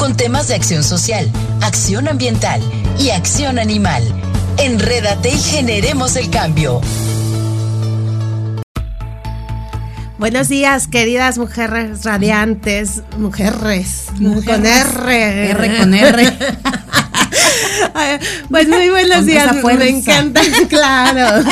con temas de acción social, acción ambiental y acción animal. Enrédate y generemos el cambio. Buenos días, queridas mujeres radiantes, mujeres, con R. R con R. Pues muy buenos días, me encanta, claro,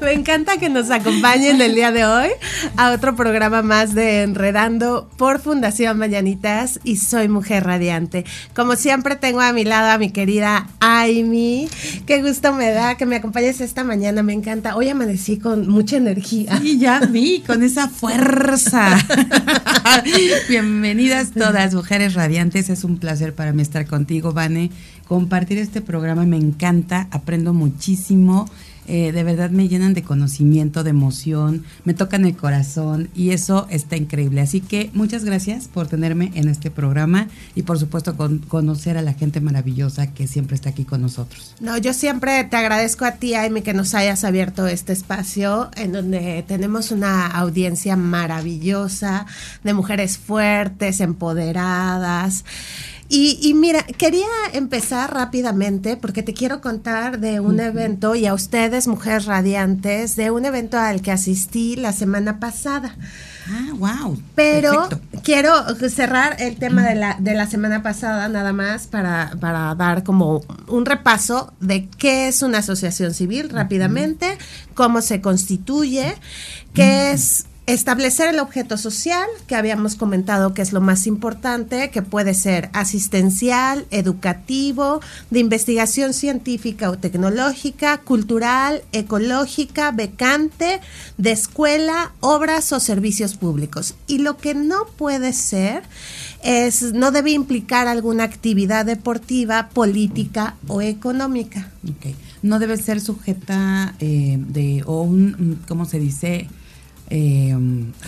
me encanta que nos acompañen el día de hoy a otro programa más de Enredando por Fundación Mañanitas y soy Mujer Radiante. Como siempre tengo a mi lado a mi querida Aimi, qué gusto me da que me acompañes esta mañana, me encanta. Hoy amanecí con mucha energía. Y ya vi, con esa fuerza. Bienvenidas todas, mujeres radiantes, es un placer para mí estar contigo, Vane compartir este programa me encanta, aprendo muchísimo. Eh, de verdad me llenan de conocimiento, de emoción, me tocan el corazón y eso está increíble. Así que muchas gracias por tenerme en este programa y por supuesto con, conocer a la gente maravillosa que siempre está aquí con nosotros. No, yo siempre te agradezco a ti, Amy, que nos hayas abierto este espacio en donde tenemos una audiencia maravillosa de mujeres fuertes, empoderadas. Y, mira, quería empezar rápidamente porque te quiero contar de un evento y a ustedes, mujeres radiantes, de un evento al que asistí la semana pasada. Ah, wow. Pero quiero cerrar el tema de la, de la semana pasada nada más para, para dar como un repaso de qué es una asociación civil rápidamente, cómo se constituye, qué es Establecer el objeto social, que habíamos comentado que es lo más importante, que puede ser asistencial, educativo, de investigación científica o tecnológica, cultural, ecológica, becante, de escuela, obras o servicios públicos. Y lo que no puede ser es, no debe implicar alguna actividad deportiva, política o económica. No debe ser sujeta eh, de, o un, ¿cómo se dice? Eh,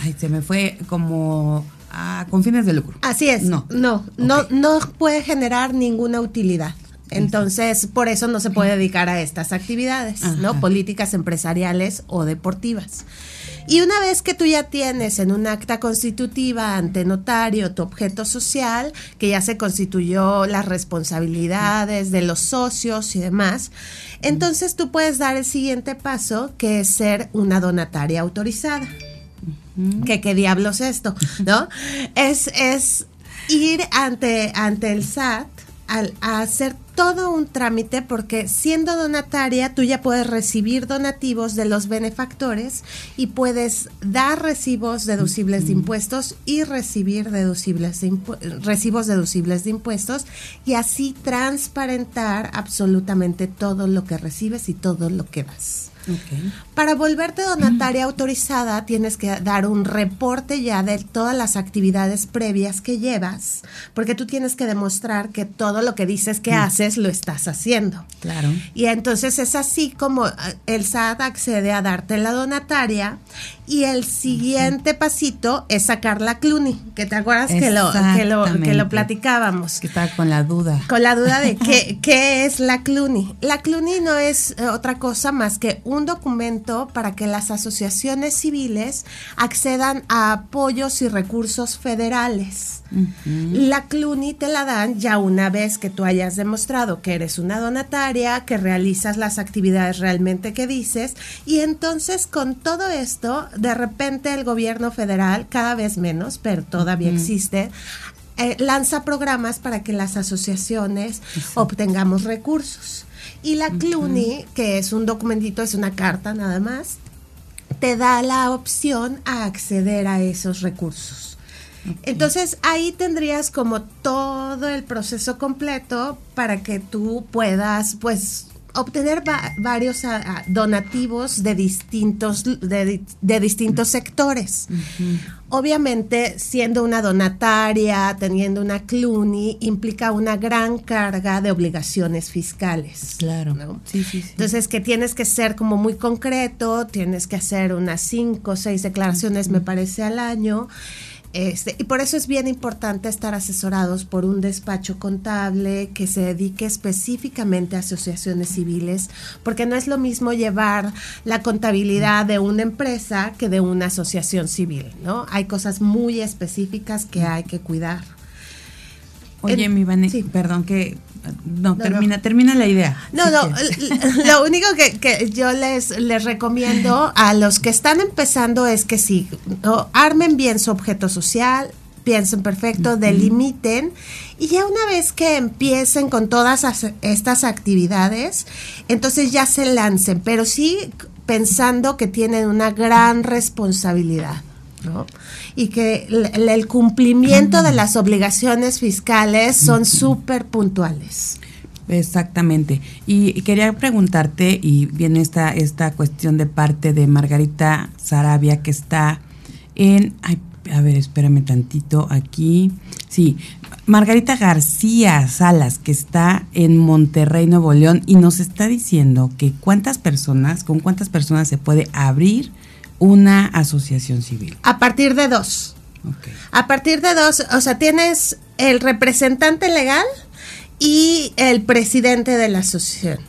ay, se me fue como a, con fines de lucro. Así es. No, no, no, no puede generar ninguna utilidad. Entonces, por eso no se puede dedicar a estas actividades, ¿no? Políticas empresariales o deportivas. Y una vez que tú ya tienes en un acta constitutiva ante notario tu objeto social, que ya se constituyó las responsabilidades de los socios y demás, entonces tú puedes dar el siguiente paso, que es ser una donataria autorizada. ¿Qué, ¿Qué diablos es esto? ¿No? es, es ir ante, ante el SAT al, a hacer todo un trámite porque siendo donataria tú ya puedes recibir donativos de los benefactores y puedes dar recibos deducibles de impuestos y recibir deducibles recibos deducibles de impuestos y así transparentar absolutamente todo lo que recibes y todo lo que das. Para volverte donataria autorizada tienes que dar un reporte ya de todas las actividades previas que llevas, porque tú tienes que demostrar que todo lo que dices que mm. haces lo estás haciendo. Claro. Y entonces es así como eh, el SAT accede a darte la donataria y el siguiente pasito es sacar la CLUNY, que te acuerdas que lo, que lo, que lo platicábamos. Que estaba con la duda. Con la duda de qué, qué es la CLUNY. La CLUNY no es eh, otra cosa más que un documento para que las asociaciones civiles accedan a apoyos y recursos federales. La CLUNY te la dan ya una vez que tú hayas demostrado que eres una donataria, que realizas las actividades realmente que dices, y entonces con todo esto, de repente el gobierno federal, cada vez menos, pero todavía existe, eh, lanza programas para que las asociaciones obtengamos recursos. Y la CLUNY, que es un documentito, es una carta nada más, te da la opción a acceder a esos recursos. Entonces ahí tendrías como todo el proceso completo para que tú puedas pues obtener varios donativos de distintos, de, distintos sectores. Obviamente, siendo una donataria, teniendo una CLUNY, implica una gran carga de obligaciones fiscales. Claro. Entonces, que tienes que ser como muy concreto, tienes que hacer unas cinco o seis declaraciones, me parece, al año. Este, y por eso es bien importante estar asesorados por un despacho contable que se dedique específicamente a asociaciones civiles, porque no es lo mismo llevar la contabilidad de una empresa que de una asociación civil, ¿no? Hay cosas muy específicas que hay que cuidar. Oye, mi Vanessa, perdón que no, termina, termina la idea. No, no, lo único que, yo les, les recomiendo a los que están empezando es que sí, armen bien su objeto social, piensen perfecto, delimiten y ya una vez que empiecen con todas estas actividades, entonces ya se lancen, pero sí pensando que tienen una gran responsabilidad. ¿No? y que el, cumplimiento de las obligaciones fiscales son súper puntuales. Exactamente. Y, quería preguntarte, y viene esta, esta cuestión de parte de Margarita Sarabia, que está en... Ay, a ver, espérame tantito aquí. Sí, Margarita García Salas, que está en Monterrey, Nuevo León, y nos está diciendo que cuántas personas, con cuántas personas se puede abrir una asociación civil? A partir de dos. A partir de dos, o sea, tienes el representante legal y el presidente de la asociación.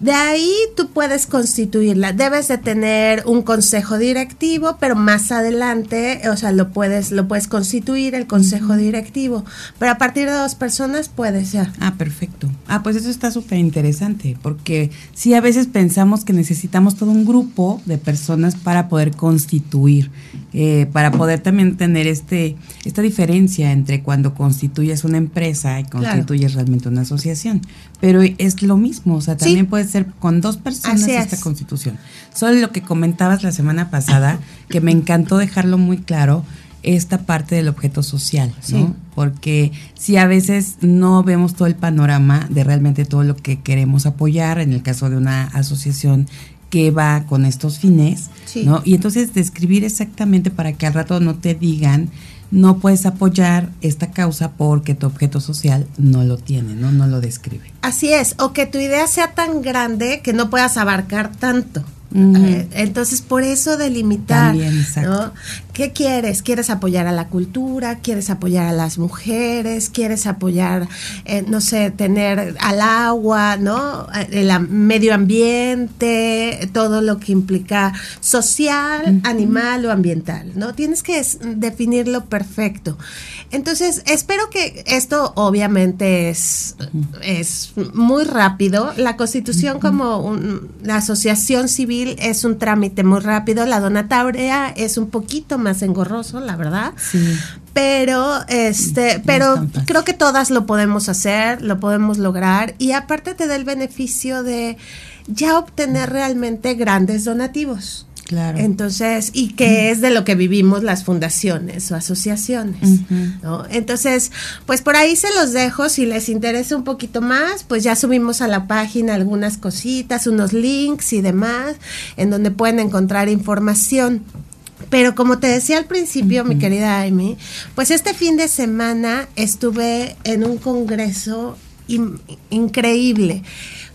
De ahí tú puedes constituirla. Debes de tener un consejo directivo, pero más adelante, o sea, lo puedes, lo puedes constituir el consejo directivo. Pero a partir de dos personas puede ser. Ah, perfecto. Ah, pues eso está súper interesante, porque sí a veces pensamos que necesitamos todo un grupo de personas para poder constituir, eh, para poder también tener este, esta diferencia entre cuando constituyes una empresa y constituyes realmente una asociación. Pero es lo mismo, o sea, también puede ser con dos personas esta constitución. Solo lo que comentabas la semana pasada, que me encantó dejarlo muy claro, esta parte del objeto social, ¿no? Porque si a veces no vemos todo el panorama de realmente todo lo que queremos apoyar, en el caso de una asociación que va con estos fines, ¿no? Y entonces describir exactamente para que al rato no te digan no puedes apoyar esta causa porque tu objeto social no lo tiene, ¿no? No lo describe. Así es, o que tu idea sea tan grande que no puedas abarcar tanto. Eh, entonces, por eso delimitar, ¿no? ¿Qué quieres? ¿Quieres apoyar a la cultura? ¿Quieres apoyar a las mujeres? ¿Quieres apoyar, eh, no sé, tener al agua, ¿no? El medio ambiente, todo lo que implica social, animal o ambiental, ¿no? Tienes que definirlo perfecto. Entonces, espero que esto obviamente es, es muy rápido. La constitución como la asociación civil es un trámite muy rápido, la donataria es un poquito más engorroso, la verdad. Pero este, pero creo que todas lo podemos hacer, lo podemos lograr y aparte te da el beneficio de ya obtener realmente grandes donativos. Claro. Entonces, y que es de lo que vivimos las fundaciones o asociaciones. ¿no? Entonces, pues por ahí se los dejo. Si les interesa un poquito más, pues ya subimos a la página algunas cositas, unos links y demás, en donde pueden encontrar información. Pero como te decía al principio, mi querida Amy, pues este fin de semana estuve en un congreso increíble.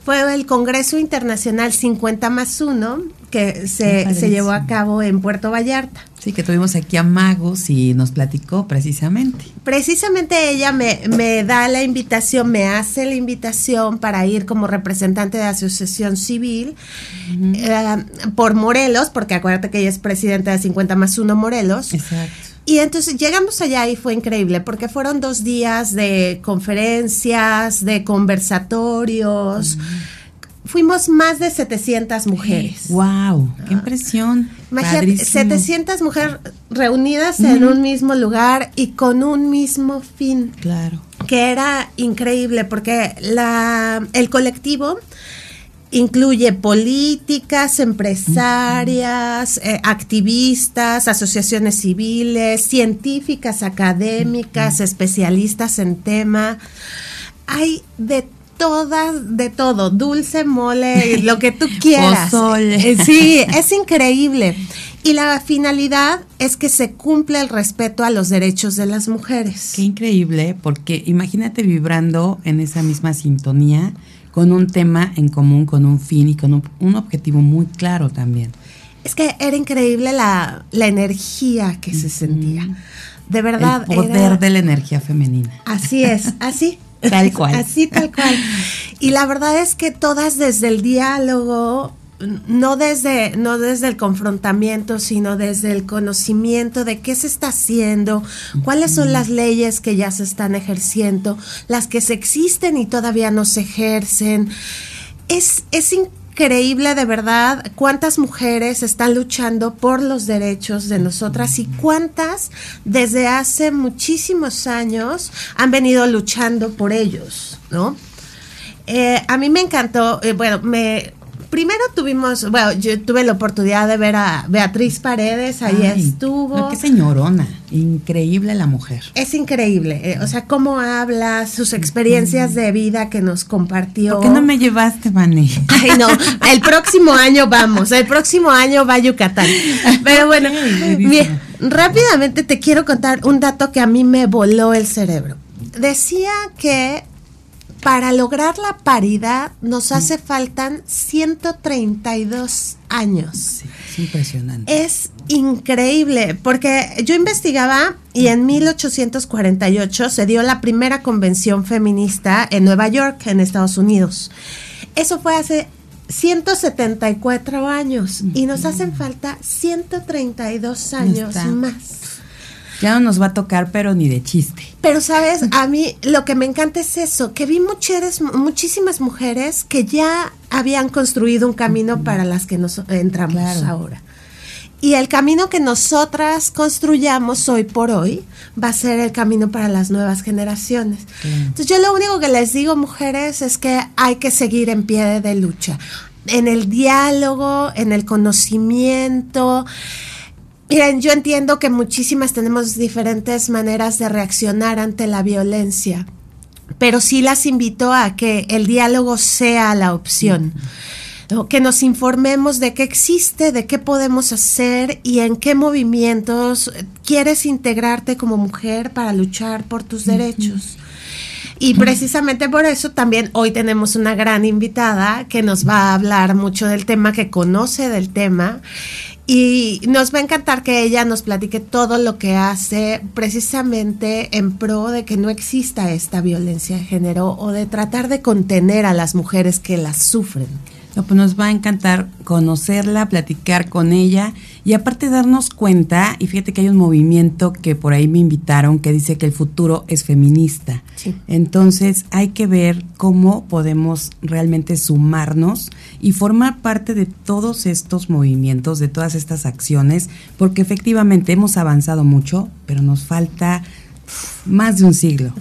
Fue el Congreso Internacional 50 más 1 que se, se, llevó a cabo en Puerto Vallarta. Sí, que tuvimos aquí a Magos y nos platicó precisamente. Precisamente ella me, me da la invitación, me hace la invitación para ir como representante de Asociación Civil eh, por Morelos, porque acuérdate que ella es presidenta de 50 más 1 Morelos. Exacto. Y entonces llegamos allá y fue increíble porque fueron dos días de conferencias, de conversatorios fuimos más de 700 mujeres. ¡Wow! ¡Qué impresión! Imagínate, 700 mujeres reunidas en un mismo lugar y con un mismo fin. Claro. Que era increíble porque la, el colectivo incluye políticas, empresarias, eh, activistas, asociaciones civiles, científicas, académicas, especialistas en tema. Hay de todas, de todo, dulce, mole, lo que tú quieras. Eh, sí, es increíble. Y la finalidad es que se cumpla el respeto a los derechos de las mujeres. Qué increíble, porque imagínate vibrando en esa misma sintonía con un tema en común, con un fin y con un, objetivo muy claro también. Es que era increíble la, energía que se sentía. De verdad. El poder de la energía femenina. Así es, así. Tal cual. Así, tal cual. Y la verdad es que todas desde el diálogo, no desde, no desde el confrontamiento, sino desde el conocimiento de qué se está haciendo, cuáles son las leyes que ya se están ejerciendo, las que se existen y todavía no se ejercen. Es, es increíble de verdad cuántas mujeres están luchando por los derechos de nosotras y cuántas desde hace muchísimos años han venido luchando por ellos, ¿no? Eh, a mí me encantó, eh, bueno, me primero tuvimos, bueno, yo tuve la oportunidad de ver a Beatriz Paredes, ahí estuvo. qué señorona, increíble la mujer. Es increíble, eh, o sea, cómo habla, sus experiencias de vida que nos compartió. ¿Por qué no me llevaste, Vani? Ay, no, el próximo año vamos, el próximo año va a Yucatán. Pero bueno, rápidamente te quiero contar un dato que a mí me voló el cerebro. Decía que para lograr la paridad nos hace faltan 132 años. Sí, es impresionante. Es increíble, porque yo investigaba y en 1848 se dio la primera convención feminista en Nueva York, en Estados Unidos. Eso fue hace 174 años y nos hacen falta 132 años más. Ya no nos va a tocar, pero ni de chiste. Pero sabes, a mí lo que me encanta es eso, que vi mujeres, muchísimas mujeres que ya habían construido un camino para las que nos entramos ahora. Y el camino que nosotras construyamos hoy por hoy va a ser el camino para las nuevas generaciones. Entonces yo lo único que les digo, mujeres, es que hay que seguir en pie de lucha, en el diálogo, en el conocimiento, Miren, yo entiendo que muchísimas tenemos diferentes maneras de reaccionar ante la violencia, pero sí las invito a que el diálogo sea la opción. Que nos informemos de qué existe, de qué podemos hacer y en qué movimientos quieres integrarte como mujer para luchar por tus derechos. Y precisamente por eso también hoy tenemos una gran invitada que nos va a hablar mucho del tema, que conoce del tema y nos va a encantar que ella nos platique todo lo que hace precisamente en pro de que no exista esta violencia de género o de tratar de contener a las mujeres que las sufren. No, pues nos va a encantar conocerla, platicar con ella y aparte darnos cuenta, y fíjate que hay un movimiento que por ahí me invitaron que dice que el futuro es feminista. Entonces hay que ver cómo podemos realmente sumarnos y formar parte de todos estos movimientos, de todas estas acciones, porque efectivamente hemos avanzado mucho, pero nos falta más de un siglo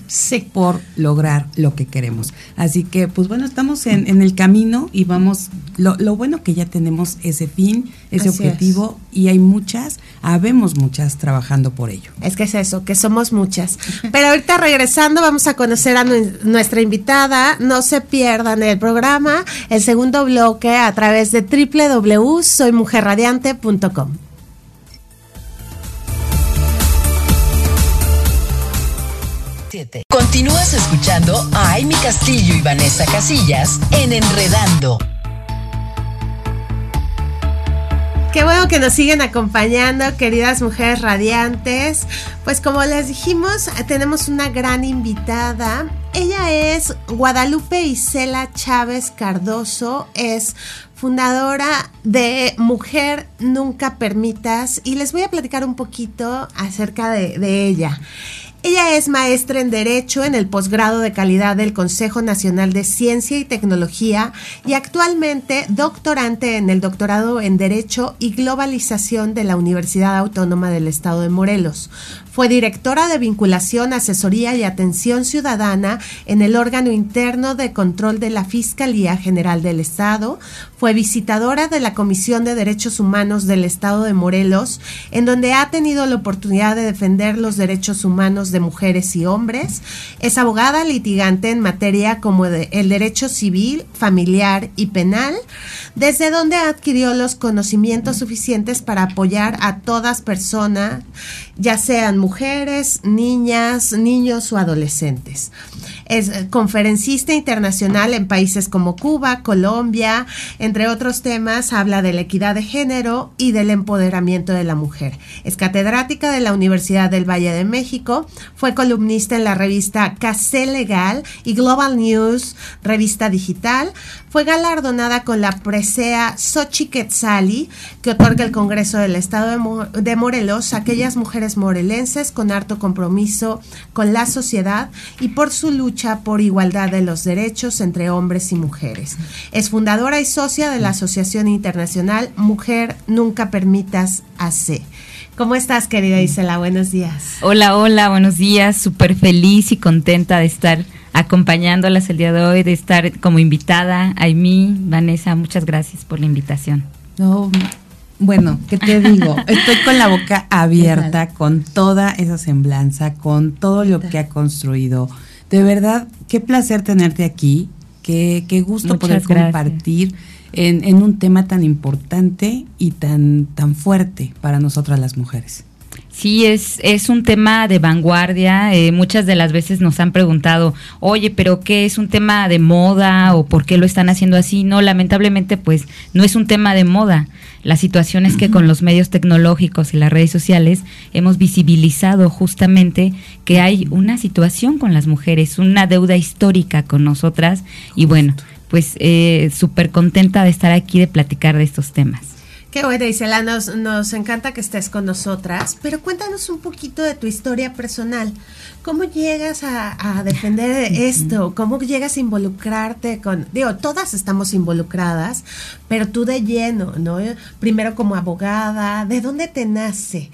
por lograr lo que queremos. Así que, pues bueno, estamos en, el camino y vamos, lo, bueno que ya tenemos ese fin, ese objetivo y hay muchas, habemos muchas trabajando por ello. Es que es eso, que somos muchas. Pero ahorita regresando vamos a conocer a nuestra invitada, no se pierdan el programa, el segundo bloque a través de www.soymujerradiante.com. Continúas escuchando a Amy Castillo y Vanessa Casillas en Enredando. Qué bueno que nos siguen acompañando, queridas mujeres radiantes. Pues como les dijimos, tenemos una gran invitada. Ella es Guadalupe Isela Chávez Cardoso, es fundadora de Mujer Nunca Permitas y les voy a platicar un poquito acerca de, de ella. Ella es maestra en Derecho en el posgrado de calidad del Consejo Nacional de Ciencia y Tecnología y actualmente doctorante en el doctorado en Derecho y Globalización de la Universidad Autónoma del Estado de Morelos. Fue directora de vinculación, asesoría y atención ciudadana en el órgano interno de control de la Fiscalía General del Estado. Fue visitadora de la Comisión de Derechos Humanos del Estado de Morelos, en donde ha tenido la oportunidad de defender los derechos humanos de mujeres y hombres. Es abogada litigante en materia como el derecho civil, familiar y penal, desde donde adquirió los conocimientos suficientes para apoyar a todas personas, ya sean mujeres, niñas, niños o adolescentes. Es conferencista internacional en países como Cuba, Colombia, entre otros temas, habla de la equidad de género y del empoderamiento de la mujer. Es catedrática de la Universidad del Valle de México, fue columnista en la revista Casé Legal y Global News, revista digital. Fue galardonada con la presea Xochiquetzali, que otorga el Congreso del Estado de, Morelos a aquellas mujeres morelenses con harto compromiso con la sociedad y por su lucha por igualdad de los derechos entre hombres y mujeres. Es fundadora y socia de la Asociación Internacional Mujer Nunca Permitas AC. ¿Cómo estás, querida Isela? Buenos días. Hola, hola, buenos días. Súper feliz y contenta de estar acompañándolas el día de hoy, de estar como invitada. Aimee, Vanessa, muchas gracias por la invitación. No, bueno, ¿qué te digo? Estoy con la boca abierta, con toda esa semblanza, con todo lo que ha construido. De verdad, qué placer tenerte aquí, qué, qué gusto poder compartir en, un tema tan importante y tan, tan fuerte para nosotras las mujeres. Sí, es, es un tema de vanguardia. Eh, muchas de las veces nos han preguntado, oye, pero ¿qué es un tema de moda o por qué lo están haciendo así? No, lamentablemente, pues no es un tema de moda. La situación es que con los medios tecnológicos y las redes sociales hemos visibilizado justamente que hay una situación con las mujeres, una deuda histórica con nosotras y bueno, pues eh, súper contenta de estar aquí, de platicar de estos temas. Qué bueno, Isela, nos, nos encanta que estés con nosotras, pero cuéntanos un poquito de tu historia personal. ¿Cómo llegas a, defender esto? ¿Cómo llegas a involucrarte con, digo, todas estamos involucradas, pero tú de lleno, ¿no? Primero como abogada, ¿de dónde te nace?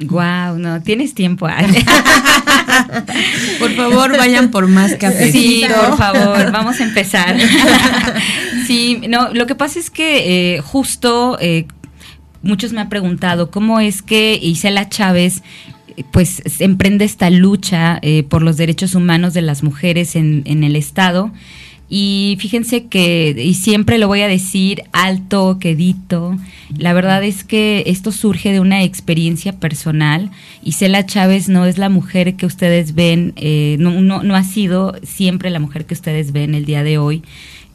Wow, no, tienes tiempo. por favor, vayan por más café. Sí, por favor, vamos a empezar. sí, no, lo que pasa es que eh, justo eh, muchos me han preguntado cómo es que Isela Chávez pues emprende esta lucha eh, por los derechos humanos de las mujeres en, en el Estado. Y fíjense que, y siempre lo voy a decir alto, quedito, la verdad es que esto surge de una experiencia personal. Isela Chávez no es la mujer que ustedes ven, eh, no, no, ha sido siempre la mujer que ustedes ven el día de hoy.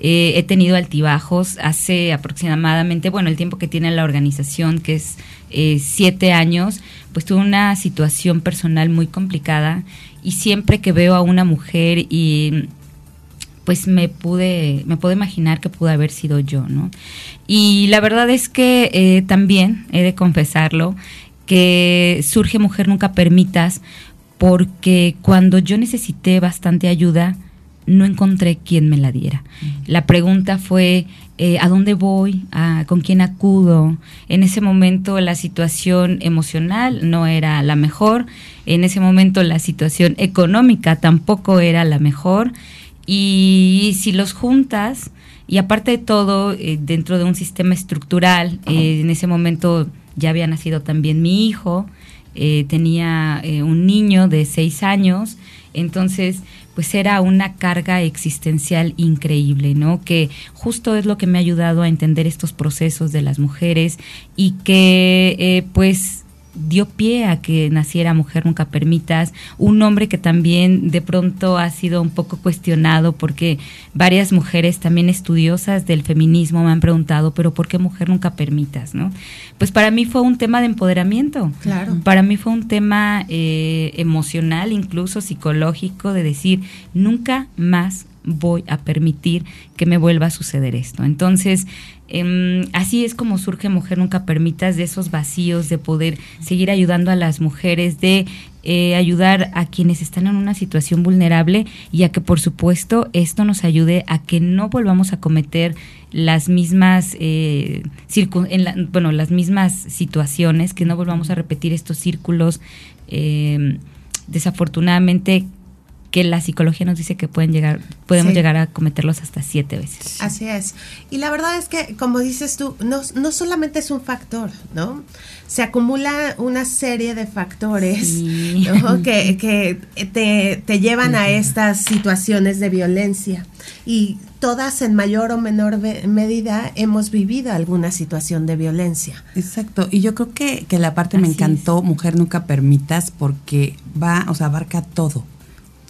Eh, he tenido altibajos hace aproximadamente, bueno, el tiempo que tiene la organización, que es eh, siete años, pues tuve una situación personal muy complicada y siempre que veo a una mujer y pues me pude, me puedo imaginar que pudo haber sido yo, ¿no? Y la verdad es que eh, también, he de confesarlo, que surge Mujer Nunca Permitas, porque cuando yo necesité bastante ayuda, no encontré quien me la diera. La pregunta fue, eh, ¿a dónde voy? ¿Con quién acudo? En ese momento la situación emocional no era la mejor, en ese momento la situación económica tampoco era la mejor y si los juntas, y aparte de todo, eh, dentro de un sistema estructural, eh, en ese momento ya había nacido también mi hijo, eh, tenía un niño de seis años, entonces pues era una carga existencial increíble, ¿no? Que justo es lo que me ha ayudado a entender estos procesos de las mujeres y que pues dio pie a que naciera Mujer Nunca Permitas, un nombre que también de pronto ha sido un poco cuestionado porque varias mujeres también estudiosas del feminismo me han preguntado, pero ¿por qué Mujer Nunca Permitas? ¿no? Pues para mí fue un tema de empoderamiento, claro. para mí fue un tema eh, emocional, incluso psicológico, de decir, nunca más voy a permitir que me vuelva a suceder esto. Entonces, Em, así es como surge Mujer Nunca Permitas, de esos vacíos, de poder seguir ayudando a las mujeres, de eh, ayudar a quienes están en una situación vulnerable y a que por supuesto esto nos ayude a que no volvamos a cometer las mismas eh, en bueno las mismas situaciones que no volvamos a repetir estos círculos eh, desafortunadamente que la psicología nos dice que pueden llegar, podemos llegar a cometerlos hasta siete veces. Así es. Y la verdad es que, como dices tú, no, no solamente es un factor, ¿no? Se acumula una serie de factores que, que te, te, llevan a estas situaciones de violencia. Y todas en mayor o menor medida hemos vivido alguna situación de violencia. Exacto, y yo creo que, que la parte me encantó, Mujer Nunca Permitas, porque va, o sea, abarca todo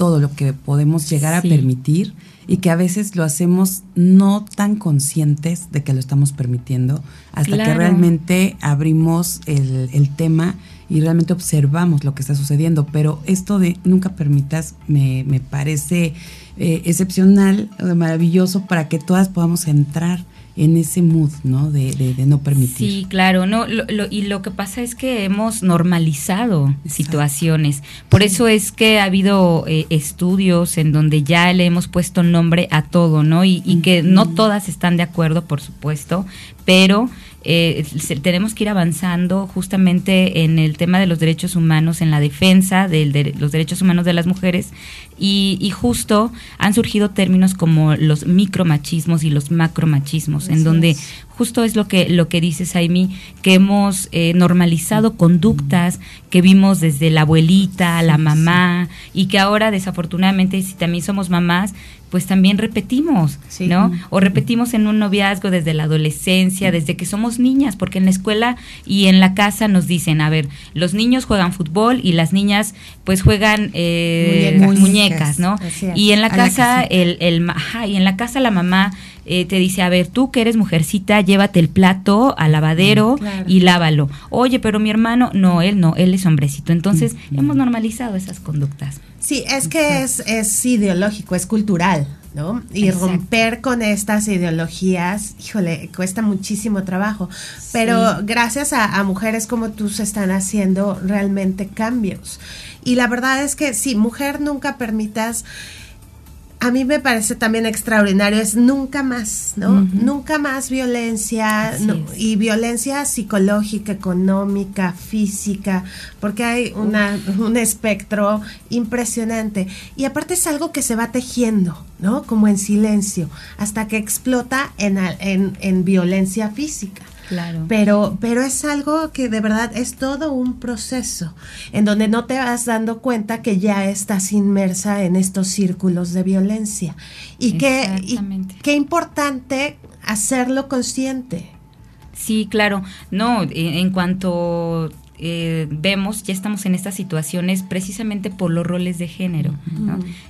todo lo que podemos llegar a permitir y que a veces lo hacemos no tan conscientes de que lo estamos permitiendo hasta que realmente abrimos el, tema y realmente observamos lo que está sucediendo. Pero esto de nunca permitas me, me parece eh, excepcional, maravilloso para que todas podamos entrar en ese mood, ¿no? De, de, no permitir. Sí, claro, no, y lo que pasa es que hemos normalizado situaciones. Por eso es que ha habido eh, estudios en donde ya le hemos puesto nombre a todo, ¿no? Y, y que no todas están de acuerdo, por supuesto, pero eh, tenemos que ir avanzando justamente en el tema de los derechos humanos, en la defensa de, los derechos humanos de las mujeres y, justo han surgido términos como los micromachismos y los macromachismos, en donde justo es lo que, lo que dices, Aimi, que hemos eh, normalizado conductas que vimos desde la abuelita, la mamá, y que ahora desafortunadamente, si también somos mamás, pues también repetimos, ¿no? O repetimos en un noviazgo desde la adolescencia, desde que somos niñas, porque en la escuela y en la casa nos dicen, a ver, los niños juegan fútbol y las niñas pues juegan eh, muñecas, ¿no? Y en la casa, el, el, y en la casa la mamá eh, te dice, a ver, tú que eres mujercita, llévate el plato al lavadero mm, y lávalo. Oye, pero mi hermano, no, él no, él es hombrecito. Entonces, hemos normalizado esas conductas. Sí, es que es, es ideológico, es cultural, ¿no? Y romper con estas ideologías, híjole, cuesta muchísimo trabajo. Pero gracias a, a, mujeres como tú se están haciendo realmente cambios. Y la verdad es que sí, mujer nunca permitas a mí me parece también extraordinario es nunca más, ¿no? Nunca más violencia y violencia psicológica, económica, física, porque hay una, un espectro impresionante. Y aparte es algo que se va tejiendo, ¿no? Como en silencio, hasta que explota en, en, en violencia física. Pero, pero es algo que de verdad es todo un proceso en donde no te vas dando cuenta que ya estás inmersa en estos círculos de violencia. Y qué, qué importante hacerlo consciente. Sí, claro. No, en cuanto eh, vemos, ya estamos en estas situaciones precisamente por los roles de género.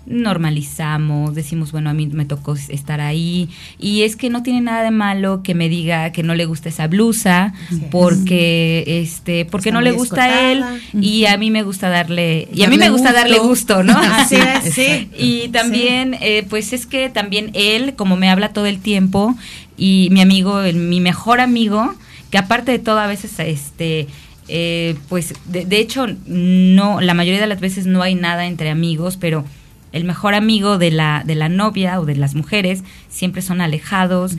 Normalizamos, decimos, bueno, a mí me tocó estar ahí. Y es que no tiene nada de malo que me diga que no le gusta esa blusa, porque este, porque no le gusta a él y a mí me gusta darle, y a mí me gusta darle gusto, ¿no? Así es, sí. Y también, eh, pues es que también él, como me habla todo el tiempo, y mi amigo, mi mejor amigo, que aparte de todo a veces este eh, pues de, hecho no, la mayoría de las veces no hay nada entre amigos, pero el mejor amigo de la, de la novia o de las mujeres siempre son alejados,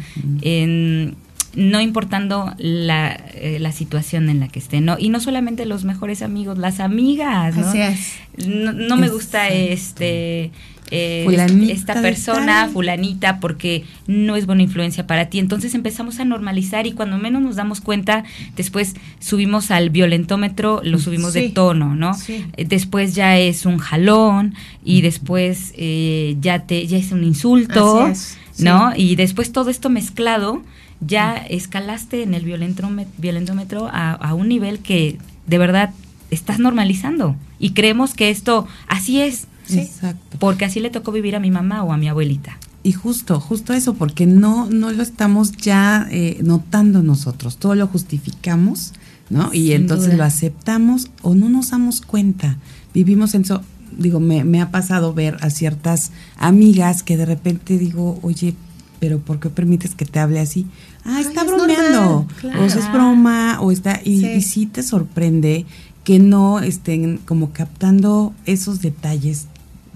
no importando la, eh, la, situación en la que estén, ¿no? Y no solamente los mejores amigos, las amigas, ¿no? No, me gusta este eh, esta persona, fulanita, porque no es buena influencia para ti. Entonces empezamos a normalizar y cuando menos nos damos cuenta, después subimos al violentómetro, lo subimos de tono, ¿no? Eh, después ya es un jalón y después eh, ya, te, ya es un insulto, ¿no? Y después todo esto mezclado, ya escalaste en el violentómetro a, a un nivel que de verdad estás normalizando y creemos que esto así es Exacto. Porque así le tocó vivir a mi mamá o a mi abuelita. Y justo, justo eso, porque no, no lo estamos ya eh, notando nosotros, todo lo justificamos, ¿no? y entonces lo aceptamos o no nos damos cuenta. Vivimos en eso, digo, me, me ha pasado ver a ciertas amigas que de repente digo, oye, pero ¿por qué permites que te hable así? Ah, está bromeando, o sea, es broma, o está, y, y sí te sorprende que no estén como captando esos detalles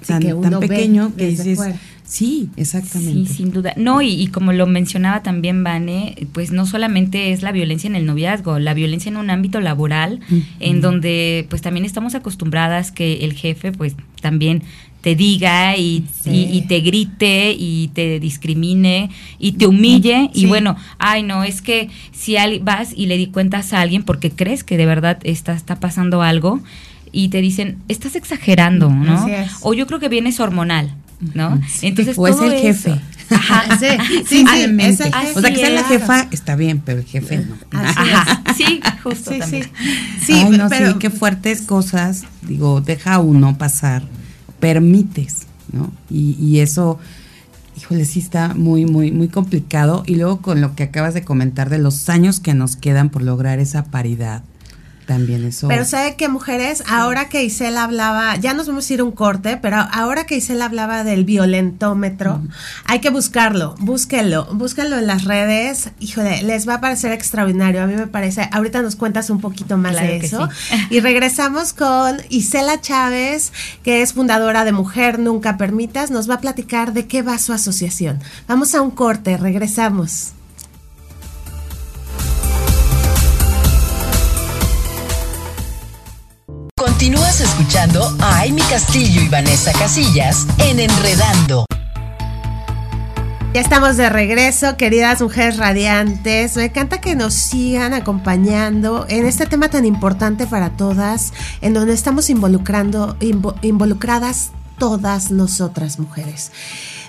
tan, tan pequeño que dices, Sí, exactamente. Sí, sin duda. No, y, como lo mencionaba también Vane, pues no solamente es la violencia en el noviazgo, la violencia en un ámbito laboral, en donde pues también estamos acostumbradas que el jefe pues también te diga y, te grite y te discrimine y te humille y bueno, ay no, es que si vas y le di cuentas a alguien porque crees que de verdad está, está pasando algo y te dicen, estás exagerando, ¿no? O yo creo que vienes hormonal. ¿no? Entonces, o es el jefe. Ajá, sí, sí, sí, O sea, que sea la jefa está bien, pero el jefe no. Ajá. Sí, justo sí, también. Sí, Ay, no, sí, qué fuertes cosas, digo, deja uno pasar, permites, ¿no? Y, y eso, híjole, sí está muy, muy, muy complicado. Y luego con lo que acabas de comentar de los años que nos quedan por lograr esa paridad, también eso. Pero sabe que mujeres, ahora que Isela hablaba, ya nos vamos a ir un corte, pero ahora que Isela hablaba del violentómetro, hay que buscarlo, búsquenlo, búsquenlo en las redes, híjole, les va a parecer extraordinario, a mí me parece, ahorita nos cuentas un poquito más de eso. Y regresamos con Isela Chávez, que es fundadora de Mujer Nunca Permitas, nos va a platicar de qué va su asociación. Vamos a un corte, regresamos. Continúas escuchando a Amy Castillo y Vanessa Casillas en Enredando. Ya estamos de regreso, queridas mujeres radiantes. Me encanta que nos sigan acompañando en este tema tan importante para todas, en donde estamos involucrando, involucradas todas nosotras mujeres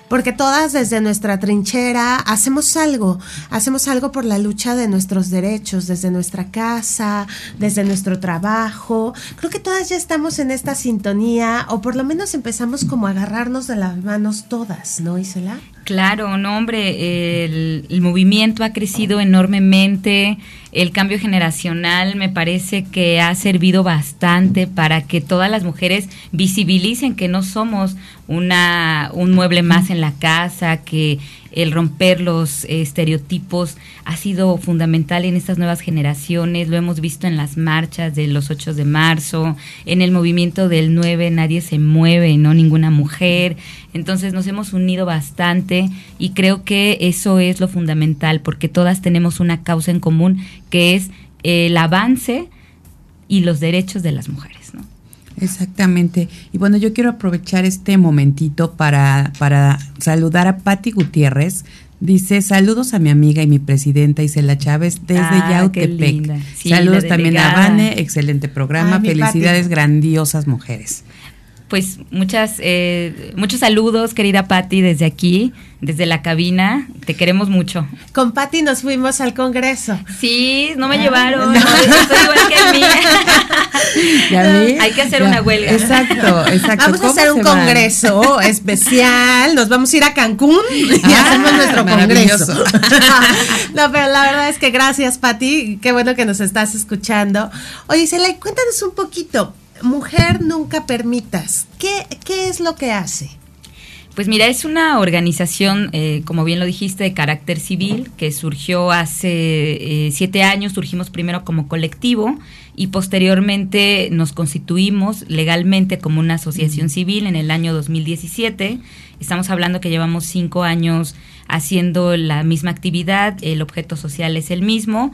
porque todas desde nuestra trinchera hacemos algo, hacemos algo por la lucha de nuestros derechos, desde nuestra casa, desde nuestro trabajo. Creo que todas ya estamos en esta sintonía, o por lo menos empezamos como a agarrarnos de las manos todas, ¿no, Isela? Claro, no, hombre, el, movimiento ha crecido enormemente, el cambio generacional me parece que ha servido bastante para que todas las mujeres visibilicen que no somos una, un mueble más en la casa, que el romper los estereotipos ha sido fundamental en estas nuevas generaciones, lo hemos visto en las marchas de los 8 de marzo, en el movimiento del 9 nadie se mueve, no ninguna mujer, entonces nos hemos unido bastante y creo que eso es lo fundamental porque todas tenemos una causa en común que es el avance y los derechos de las mujeres. Exactamente. Y bueno, yo quiero aprovechar este momentito para, para saludar a Patti Gutiérrez. Dice, saludos a mi amiga y mi presidenta Isela Chávez desde ah, Yautepec. saludos también a Vane, excelente programa, felicidades, grandiosas mujeres pues muchas, eh, muchos saludos, querida Patti, desde aquí, desde la cabina. Te queremos mucho. Con Patti nos fuimos al Congreso. Sí, no me ah. llevaron. No. soy igual que a mí. Hay que hacer una huelga. Exacto, exacto. Vamos a hacer un congreso especial. Nos vamos a ir a Cancún y ah, hacemos nuestro congreso. no, pero la verdad es que gracias, Patti. Qué bueno que nos estás escuchando. Oye, Cela, cuéntanos un poquito. Mujer Nunca Permitas, ¿qué, qué es lo que hace? Pues mira, es una organización, eh, como bien lo dijiste, de carácter civil, que surgió hace eh, siete años, surgimos primero como colectivo y posteriormente nos constituimos legalmente como una asociación civil en el año 2017. Estamos hablando que llevamos cinco años haciendo la misma actividad, el objeto social es el mismo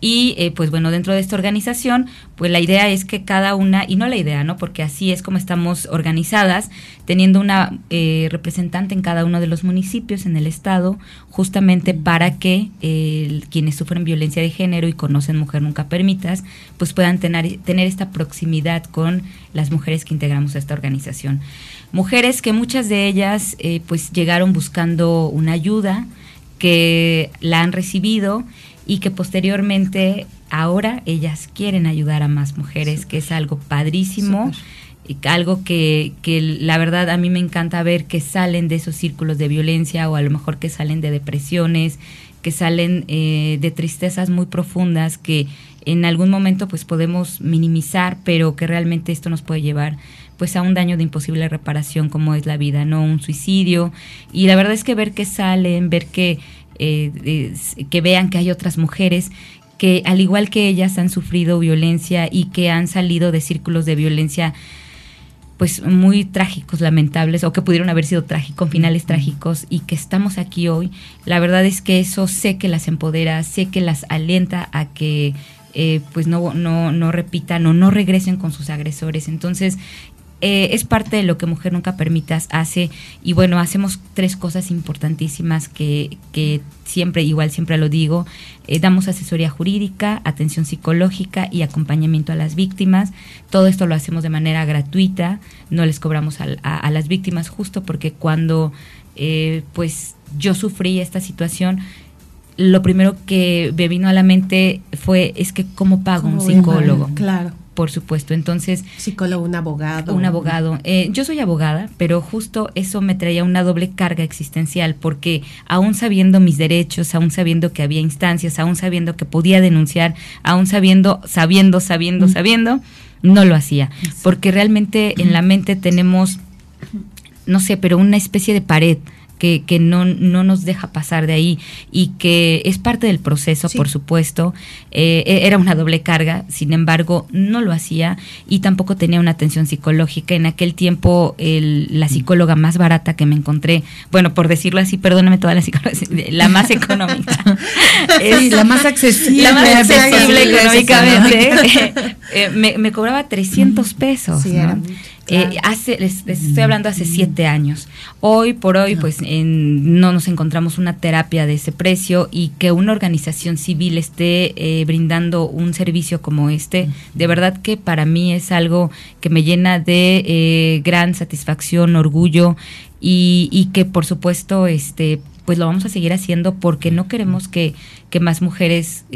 y eh, pues bueno, dentro de esta organización, pues la idea es que cada una, y no la idea, ¿no? Porque así es como estamos organizadas, teniendo una eh, representante en cada uno de los municipios en el estado, justamente para que eh, quienes sufren violencia de género y conocen Mujer Nunca Permitas, pues puedan tener, tener esta proximidad con las mujeres que integramos a esta organización. Mujeres que muchas de ellas pues llegaron buscando una ayuda, que la han recibido y que posteriormente ahora ellas quieren ayudar a más mujeres, que es algo padrísimo. Y algo que, que la verdad a mí me encanta ver que salen de esos círculos de violencia o a lo mejor que salen de depresiones, que salen eh, de tristezas muy profundas que en algún momento pues podemos minimizar, pero que realmente esto nos puede llevar pues a un daño de imposible reparación como es la vida, no un suicidio. Y la verdad es que ver que salen, ver que, eh, que vean que hay otras mujeres que al igual que ellas han sufrido violencia y que han salido de círculos de violencia pues muy trágicos, lamentables, o que pudieron haber sido trágicos, finales trágicos, y que estamos aquí hoy, la verdad es que eso sé que las empodera, sé que las alienta a que eh, pues no, no, no repitan o no regresen con sus agresores. Entonces, eh, es parte de lo que Mujer Nunca Permitas hace. Y bueno, hacemos tres cosas importantísimas que, que siempre, igual siempre lo digo, eh, damos asesoría jurídica, atención psicológica y acompañamiento a las víctimas. Todo esto lo hacemos de manera gratuita, no les cobramos a, las víctimas justo porque cuando eh, pues yo sufrí esta situación, lo primero que me vino a la mente fue es que cómo pago un psicólogo. Claro por supuesto. Entonces... Psicólogo, un abogado. Un abogado. Eh, yo soy abogada, pero justo eso me traía una doble carga existencial, porque aún sabiendo mis derechos, aún sabiendo que había instancias, aún sabiendo que podía denunciar, aún sabiendo, sabiendo, sabiendo, sabiendo, no lo hacía. Porque realmente en la mente tenemos, no sé, pero una especie de pared que, que no, no, nos deja pasar de ahí y que es parte del proceso, por supuesto. Eh, e, era una doble carga, sin embargo, no lo hacía y tampoco tenía una atención psicológica. En aquel tiempo, la mm. psicóloga más barata que me encontré, bueno, por decirlo así, perdóname toda la psicóloga, la más económica. es, la más accesible. La más accesible económicamente. Eh, me, me, cobraba 300 pesos. Sí, eh, hace, les, estoy hablando hace siete años. Hoy por hoy, pues no nos encontramos una terapia de ese precio y que una organización civil esté eh, brindando un servicio como este, de verdad que para mí es algo que me llena de eh, gran satisfacción, orgullo y, y que por supuesto, este pues lo vamos a seguir haciendo porque no queremos que, que más mujeres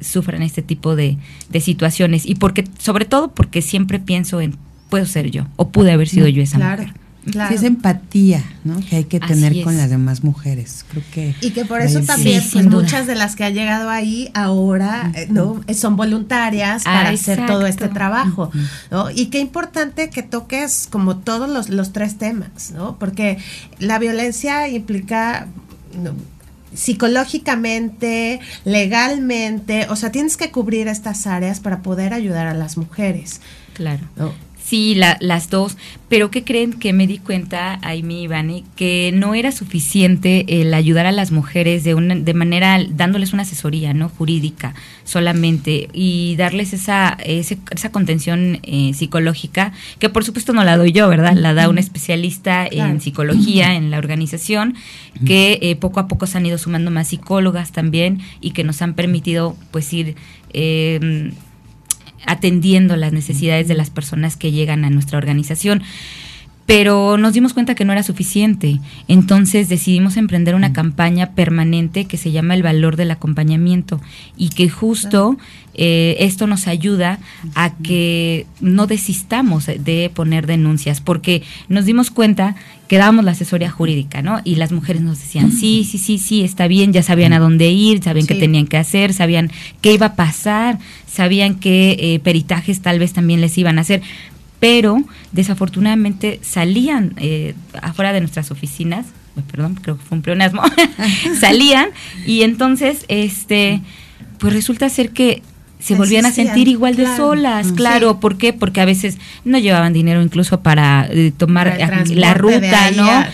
sufran este tipo de, de situaciones y porque sobre todo porque siempre pienso en puedo ser yo o pude haber sido yo esa claro. mujer. Claro. Sí, es empatía, ¿no? Que hay que tener con las demás mujeres. Creo que y que por eso también pues, muchas de las que han llegado ahí ahora, eh, ¿no? Son voluntarias para hacer todo este trabajo, ¿no? Y qué importante que toques como todos los, los tres temas, ¿no? Porque la violencia implica psicológicamente, legalmente, o sea, tienes que cubrir estas áreas para poder ayudar a las mujeres. Claro. ¿no? Sí, las dos. Pero ¿qué creen que me di cuenta, Aimi Ivani, que no era suficiente el ayudar a las mujeres de, una, de manera, dándoles una asesoría no jurídica solamente y darles esa, esa contención eh, psicológica, que por supuesto no la doy yo, ¿verdad? La da un especialista en psicología en la organización, que eh, poco a poco se han ido sumando más psicólogas también y que nos han permitido pues ir... Eh, atendiendo las necesidades de las personas que llegan a nuestra organización. Pero nos dimos cuenta que no era suficiente. Entonces decidimos emprender una campaña permanente que se llama El Valor del Acompañamiento y que justo eh, esto nos ayuda a que no desistamos de poner denuncias, porque nos dimos cuenta que dábamos la asesoría jurídica, ¿no? Y las mujeres nos decían, sí, sí, sí, sí, está bien, ya sabían a dónde ir, sabían qué tenían que hacer, sabían qué iba a pasar, sabían qué eh, peritajes tal vez también les iban a hacer, pero desafortunadamente salían eh, afuera de nuestras oficinas, perdón, creo que fue un pleonasmo, salían y entonces, este, pues resulta ser que se volvían a sentir igual de solas, claro, ¿por qué? Porque a veces no llevaban dinero incluso para eh, tomar la ruta, ¿no?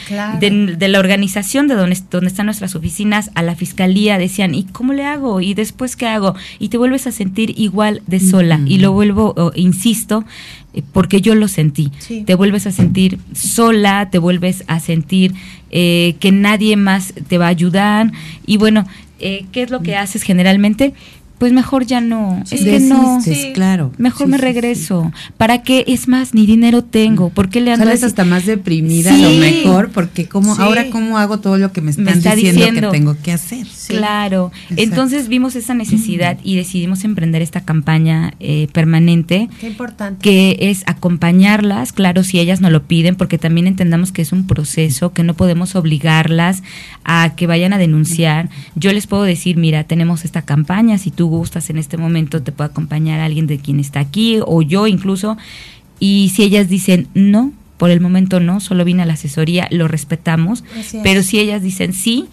De, la organización de donde, donde están nuestras oficinas a la fiscalía decían, ¿y cómo le hago? ¿Y después qué hago? Y te vuelves a sentir igual de sola. Y lo vuelvo, insisto, eh, porque yo lo sentí. Te vuelves a sentir sola, te vuelves a sentir eh, que nadie más te va a ayudar. Y bueno, ¿qué es lo que haces generalmente? Pues mejor ya no. es que no. claro. Mejor me regreso. ¿Para qué? Es más, ni dinero tengo. ¿Por qué le ando Sales hasta más deprimida a lo mejor, porque como ahora cómo hago todo lo que me están diciendo, que tengo que hacer. Claro. Entonces vimos esa necesidad y decidimos emprender esta campaña eh, permanente. Qué importante. Que es acompañarlas, claro, si ellas no lo piden, porque también entendamos que es un proceso, que no podemos obligarlas a que vayan a denunciar. Yo les puedo decir, mira, tenemos esta campaña, si tú tú gustas en este momento te puede acompañar alguien de quien está aquí o yo incluso. Y si ellas dicen no, por el momento no, solo vine a la asesoría, lo respetamos, pero si ellas dicen sí,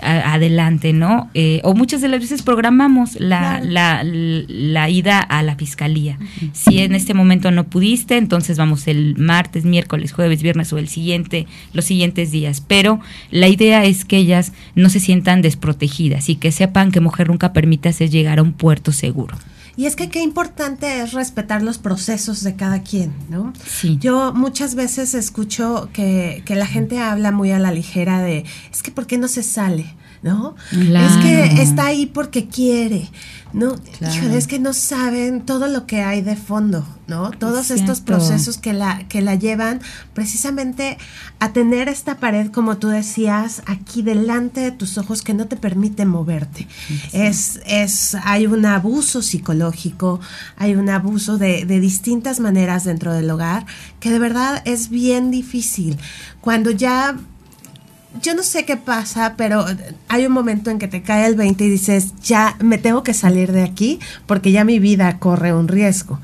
adelante, ¿no? Eh, o muchas de las veces programamos la, la, la, ida a la fiscalía. Si en este momento no pudiste, entonces vamos el martes, miércoles, jueves, viernes o el siguiente, los siguientes días. Pero la idea es que ellas no se sientan desprotegidas y que sepan que Mujer Nunca Permite hacer llegar a un puerto seguro. Y es que qué importante es respetar los procesos de cada quien, ¿no? Yo muchas veces escucho que, que la gente habla muy a la ligera de, es que ¿por qué no se sale? ¿no? Es que está ahí porque quiere, ¿no? es que no saben todo lo que hay de fondo, ¿no? Todos estos procesos que la, que la llevan precisamente a tener esta pared, como tú decías, aquí delante de tus ojos que no te permite moverte. Es, es, hay un abuso psicológico, hay un abuso de, de distintas maneras dentro del hogar que de verdad es bien difícil. Cuando ya yo no sé qué pasa, pero hay un momento en que te cae el 20 y dices, ya me tengo que salir de aquí porque ya mi vida corre un riesgo.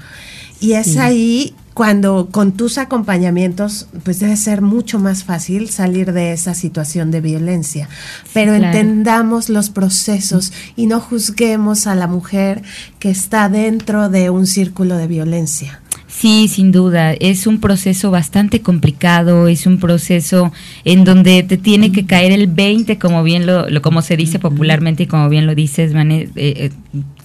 Y es ahí cuando con tus acompañamientos, pues debe ser mucho más fácil salir de esa situación de violencia. Pero entendamos los procesos y no juzguemos a la mujer que está dentro de un círculo de violencia. Sí, sin duda. Es un proceso bastante complicado, es un proceso en donde te tiene que caer el 20, como bien lo, como se dice popularmente y como bien lo dices, Van, eh, eh,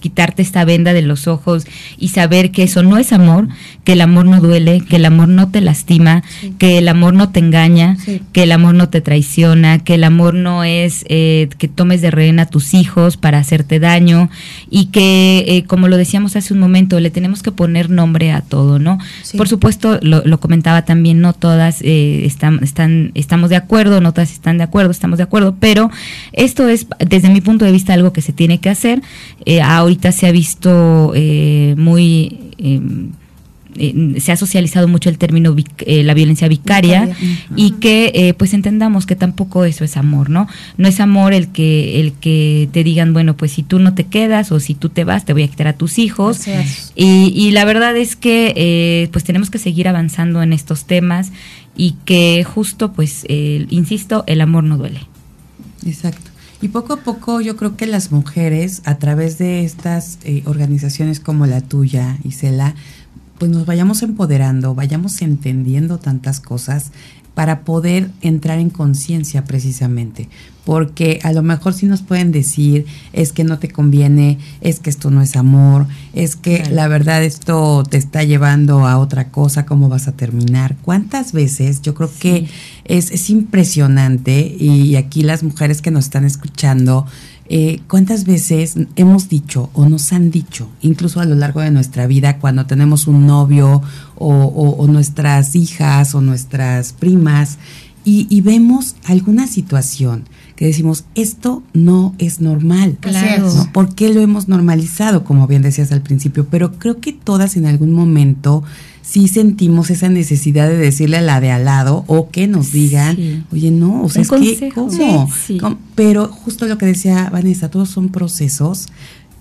quitarte esta venda de los ojos y saber que eso no es amor, que el amor no duele, que el amor no te lastima, que el amor no te engaña, que el amor no te traiciona, que el amor no es eh, que tomes de rehén a tus hijos para hacerte daño y que, eh, como lo decíamos hace un momento, le tenemos que poner nombre a todo, ¿no? Por supuesto, lo, comentaba también, no todas eh, están, están, estamos de acuerdo, no todas están de acuerdo, estamos de acuerdo, pero esto es, desde mi punto de vista, algo que se tiene que hacer. ahorita ahorita se ha visto eh, muy... Em, eh, se ha socializado mucho el término eh, la violencia vicaria, y que pues entendamos que tampoco eso es amor, ¿no? No es amor el que el que te digan, bueno, pues si tú no te quedas o si tú te vas, te voy a quitar a tus hijos. Y, y, la verdad es que pues tenemos que seguir avanzando en estos temas y que justo, pues, insisto, el amor no duele. Exacto. Y poco a poco yo creo que las mujeres, a través de estas eh, organizaciones como la tuya, Isela, pues nos vayamos empoderando, vayamos entendiendo tantas cosas para poder entrar en conciencia precisamente. Porque a lo mejor sí nos pueden decir, es que no te conviene, es que esto no es amor, es que la verdad esto te está llevando a otra cosa, ¿cómo vas a terminar? ¿Cuántas veces? Yo creo que es, es impresionante y aquí las mujeres que nos están escuchando, eh, ¿Cuántas veces hemos dicho o nos han dicho, incluso a lo largo de nuestra vida, cuando tenemos un novio o, nuestras hijas o nuestras primas, y, vemos alguna situación que decimos, esto no es normal. Claro. ¿Por qué lo hemos normalizado, como bien decías al principio? Pero creo que todas en algún momento sí sentimos esa necesidad de decirle a la de al lado o que nos digan, oye, no, o sea, es que, ¿cómo? Pero justo lo que decía Vanessa, todos son procesos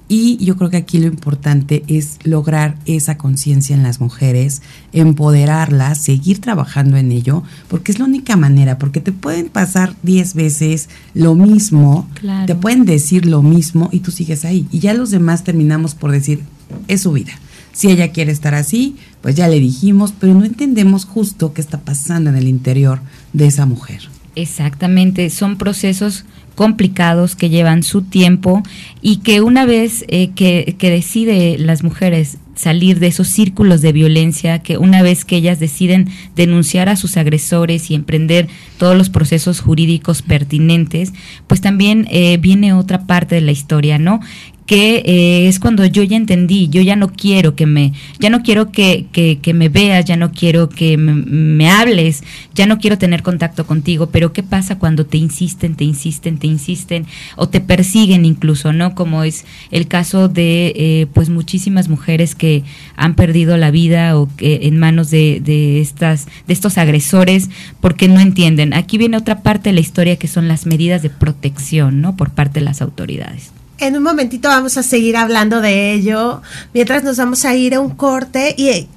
y yo creo que aquí lo importante es lograr esa conciencia en las mujeres, empoderarlas, seguir trabajando en ello, porque es la única manera, porque te pueden pasar 10 veces lo mismo, te pueden decir lo mismo y tú sigues ahí. Y ya los demás terminamos por decir, es su vida. Si ella quiere estar así, pues ya le dijimos, pero no entendemos justo qué está pasando en el interior de esa mujer. Exactamente, son procesos complicados que llevan su tiempo y que una vez eh, que, que decide las mujeres salir de esos círculos de violencia, que una vez que ellas deciden denunciar a sus agresores y emprender todos los procesos jurídicos pertinentes, pues también eh, viene otra parte de la historia, ¿no? Que eh, es cuando yo ya entendí, yo ya no quiero que me, ya no quiero que, que, me veas, ya no quiero que me, hables, ya no quiero tener contacto contigo, pero ¿qué pasa cuando te insisten, te insisten, te insisten o te persiguen incluso, ¿no? Como es el caso de eh, pues muchísimas mujeres que han perdido la vida o que en manos de, de, estas, de estos agresores porque no entienden. Aquí viene otra parte de la historia que son las medidas de protección, ¿no? Por parte de las autoridades En un momentito vamos a seguir hablando de ello, mientras nos vamos a ir a un corte y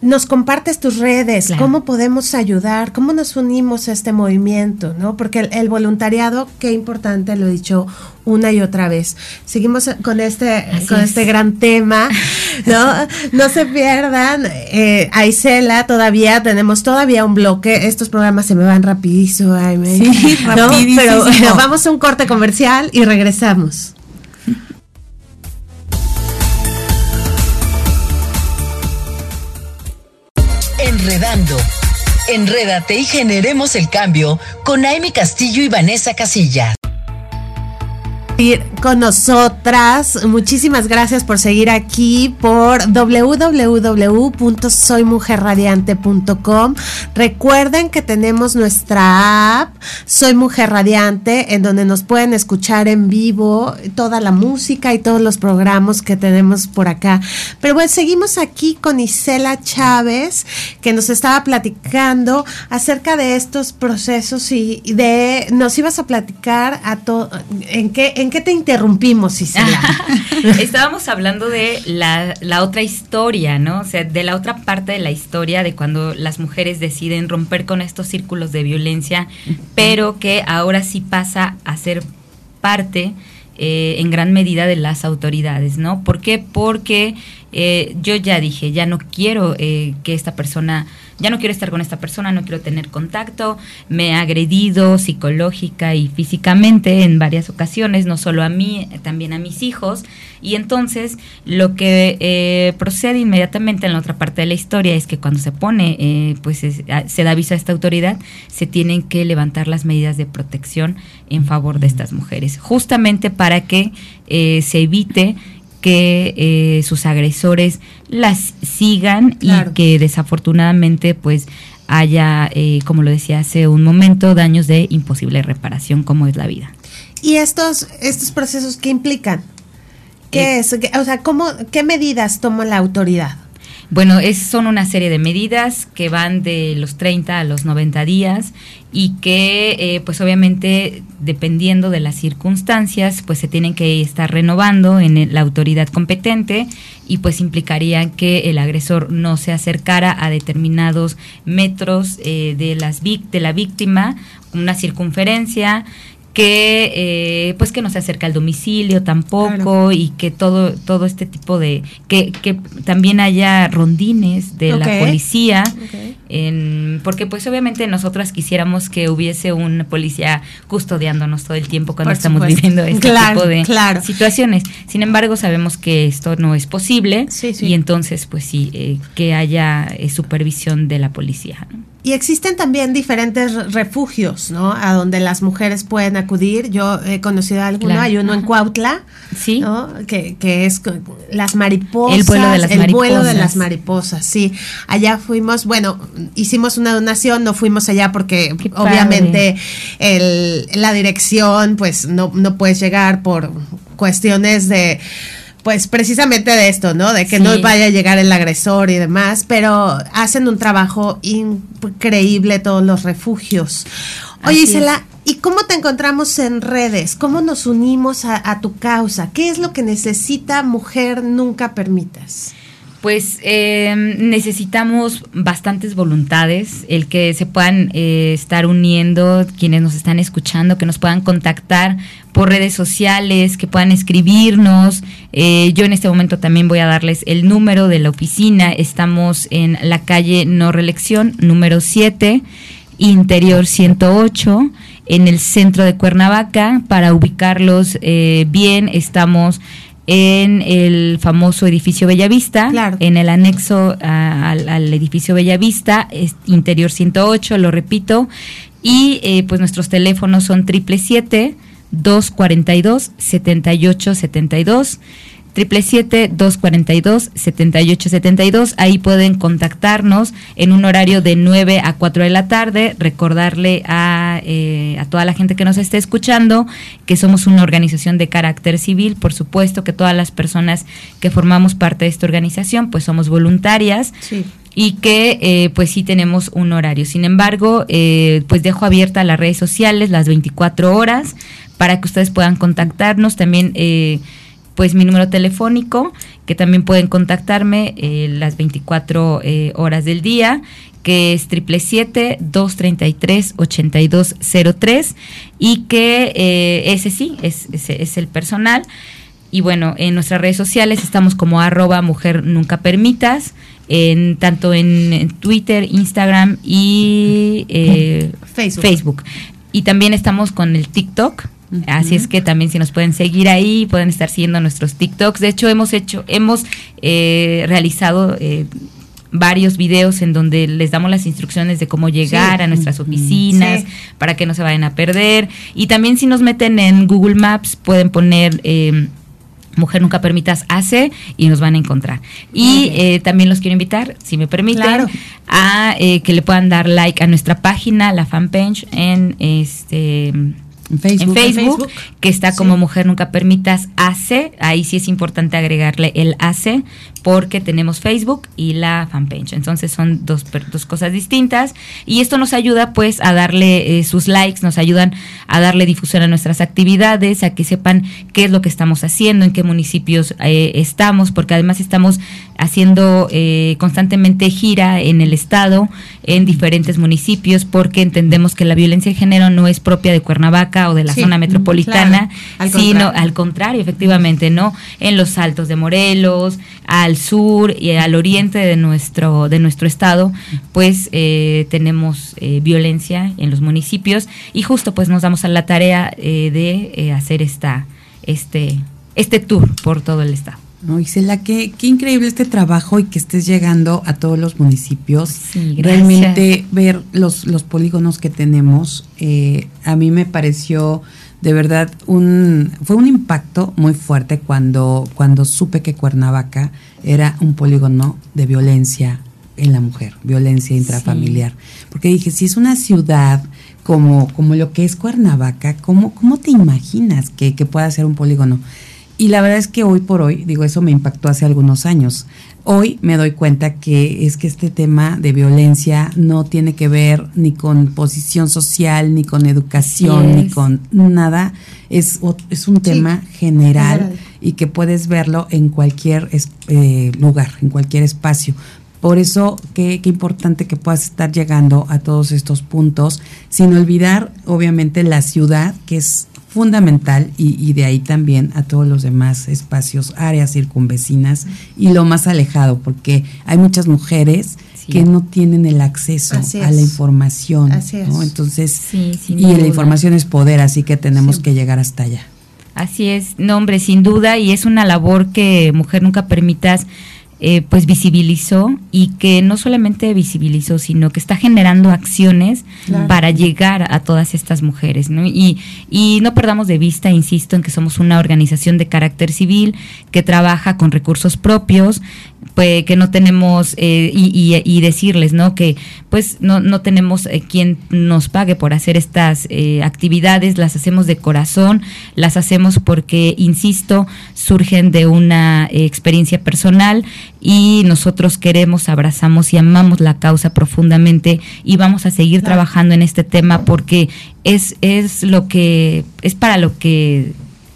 nos compartes tus redes, cómo podemos ayudar, cómo nos unimos a este movimiento, ¿no? Porque el, voluntariado, qué importante, lo he dicho una y otra vez. Seguimos con este, con este gran tema, ¿no? no se pierdan. Eh, Aisela, todavía tenemos todavía un bloque. Estos programas se me van rapidísimo. sí, Pero vamos a un corte comercial y regresamos. Enredando. Enrédate y generemos el cambio con Amy Castillo y Vanessa Casillas con nosotras. Muchísimas gracias por seguir aquí por www.soymujerradiante.com. Recuerden que tenemos nuestra app Soy Mujer Radiante en donde nos pueden escuchar en vivo toda la música y todos los programas que tenemos por acá. Pero bueno, seguimos aquí con Isela Chávez que nos estaba platicando acerca de estos procesos y de nos ibas a platicar a todo en qué qué te interrumpimos, Isela? Estábamos hablando de la, la, otra historia, ¿no? O sea, de la otra parte de la historia de cuando las mujeres deciden romper con estos círculos de violencia, pero que ahora sí pasa a ser parte eh, en gran medida de las autoridades, ¿no? ¿Por qué? Porque eh, yo ya dije, ya no quiero eh, que esta persona ya no quiero estar con esta persona, no quiero tener contacto, me ha agredido psicológica y físicamente en varias ocasiones, no solo a mí, también a mis hijos. Y entonces lo que eh, procede inmediatamente en la otra parte de la historia es que cuando se pone, eh, pues se da aviso a esta autoridad, se tienen que levantar las medidas de protección en favor de estas mujeres, justamente para que eh, se evite que eh, sus agresores las sigan y que desafortunadamente pues haya, eh, como lo decía hace un momento, daños de imposible reparación como es la vida. ¿Y estos, estos procesos qué implican? ¿Qué eh, es? O sea, ¿cómo, ¿qué medidas toma la autoridad? Bueno, es, son una serie de medidas que van de los 30 a los 90 días y que eh, pues obviamente dependiendo de las circunstancias pues se tienen que estar renovando en la autoridad competente y pues implicaría que el agresor no se acercara a determinados metros eh, de, las, de la víctima, una circunferencia, que eh, pues que no se acerca al domicilio tampoco y que todo todo este tipo de que, que también haya rondines de la policía en, porque pues obviamente nosotras quisiéramos que hubiese un policía custodiándonos todo el tiempo cuando estamos viviendo este tipo de situaciones. Sin embargo sabemos que esto no es posible y entonces pues sí eh, que haya eh, supervisión de la policía ¿no? Y existen también diferentes refugios, ¿no? A donde las mujeres pueden acudir. Yo he conocido alguno, hay uno en Cuautla, ¿Sí? ¿no? Que, que, es las mariposas. El vuelo de las el vuelo de las mariposas, sí. Allá fuimos, bueno, hicimos una donación, no fuimos allá porque obviamente el, la dirección, pues no, no puedes llegar por cuestiones de pues precisamente de esto, ¿no? De que no vaya a llegar el agresor y demás, pero hacen un trabajo increíble todos los refugios. Oye, Isela, ¿y cómo te encontramos en redes? ¿Cómo nos unimos a, a tu causa? ¿Qué es lo que necesita Mujer Nunca Permitas? Pues eh, necesitamos bastantes voluntades, el que se puedan eh, estar uniendo, quienes nos están escuchando, que nos puedan contactar por redes sociales, que puedan escribirnos. Eh, yo en este momento también voy a darles el número de la oficina. Estamos en la calle No Reelección, número 7, Interior 108, en el centro de Cuernavaca. Para ubicarlos bien, estamos en el famoso edificio Bellavista, en el anexo al, edificio Bellavista, interior 108, lo repito, y eh, pues nuestros teléfonos son triple siete 242 7872 777-242-7872. Ahí pueden contactarnos en un horario de 9 a 4 de la tarde. Recordarle a, eh, a toda la gente que nos esté escuchando que somos una organización de carácter civil. Por supuesto que todas las personas que formamos parte de esta organización, pues somos voluntarias. y que eh, pues sí tenemos un horario. Sin embargo, eh, pues dejo abierta las redes sociales las 24 horas para que ustedes puedan contactarnos. También, eh, pues mi número telefónico, que también pueden contactarme eh, las 24 eh, horas del día que es 777-233-8203 y que ese sí, es, es, el personal. Y bueno, en nuestras redes sociales estamos como arroba mujer nunca permitas, en, tanto en, Twitter, Instagram y Facebook. Facebook. Y también estamos con el TikTok, Así es que también si nos pueden seguir ahí, pueden estar siguiendo nuestros TikToks. De hecho, hemos hecho, hemos eh, realizado eh, varios videos en donde les damos las instrucciones de cómo llegar a nuestras oficinas para que no se vayan a perder. Y también si nos meten en Google Maps pueden poner eh, Mujer Nunca Permitas hace y nos van a encontrar. Y también los quiero invitar, si me permiten, a que le puedan dar like a nuestra página, la fanpage, en este en Facebook, que está como Mujer Nunca Permitas AC. Ahí sí es importante agregarle el AC porque tenemos Facebook y la fanpage. Entonces son dos, dos cosas distintas y esto nos ayuda pues a darle eh, sus likes, nos ayudan a darle difusión a nuestras actividades, a que sepan qué es lo que estamos haciendo, en qué municipios eh, estamos, porque además estamos haciendo eh, constantemente gira en el estado, en diferentes municipios, porque entendemos que la violencia de género no es propia de Cuernavaca o de la zona metropolitana, sino al contrario, efectivamente, ¿no? En los altos de Morelos, al sur y al oriente de nuestro, de nuestro estado, pues eh, tenemos eh, violencia en los municipios y justo pues nos damos a la tarea de hacer esta, este, este tour por todo el estado. No, Isela, qué, qué increíble este trabajo y que estés llegando a todos los municipios. Realmente ver los, los polígonos que tenemos, eh, a mí me pareció de verdad un fue un impacto muy fuerte cuando cuando supe que Cuernavaca era un polígono de violencia en la mujer, violencia intrafamiliar, porque dije, si es una ciudad como como lo que es Cuernavaca, ¿cómo cómo te imaginas que, que pueda ser un polígono? Y la verdad es que hoy por hoy, digo, eso me impactó hace algunos años. Hoy me doy cuenta que es que este tema de violencia no tiene que ver ni con posición social, ni con educación, ni con nada. Es, es un tema general y que puedes verlo en cualquier eh, lugar, en cualquier espacio. Por eso, qué, qué, importante que puedas estar llegando a todos estos puntos, sin olvidar, obviamente, la ciudad, que es fundamental y, de ahí también a todos los demás espacios, áreas circunvecinas y lo más alejado, porque hay muchas mujeres que no tienen el acceso a la información. Entonces, y la información es poder, así que tenemos que llegar hasta allá. Así es, no hombre, sin duda, y es una labor que Mujer Nunca Permitas eh, pues visibilizó y que no solamente visibilizó, sino que está generando acciones para llegar a todas estas mujeres. ¿no? Y, y no perdamos de vista, insisto, en que somos una organización de carácter civil que trabaja con recursos propios, pues que no tenemos eh, y, y, decirles no que pues no, no tenemos eh, quien nos pague por hacer estas eh, actividades las hacemos de corazón las hacemos porque insisto surgen de una experiencia personal y nosotros queremos abrazamos y amamos la causa profundamente y vamos a seguir trabajando en este tema porque es es lo que es para lo que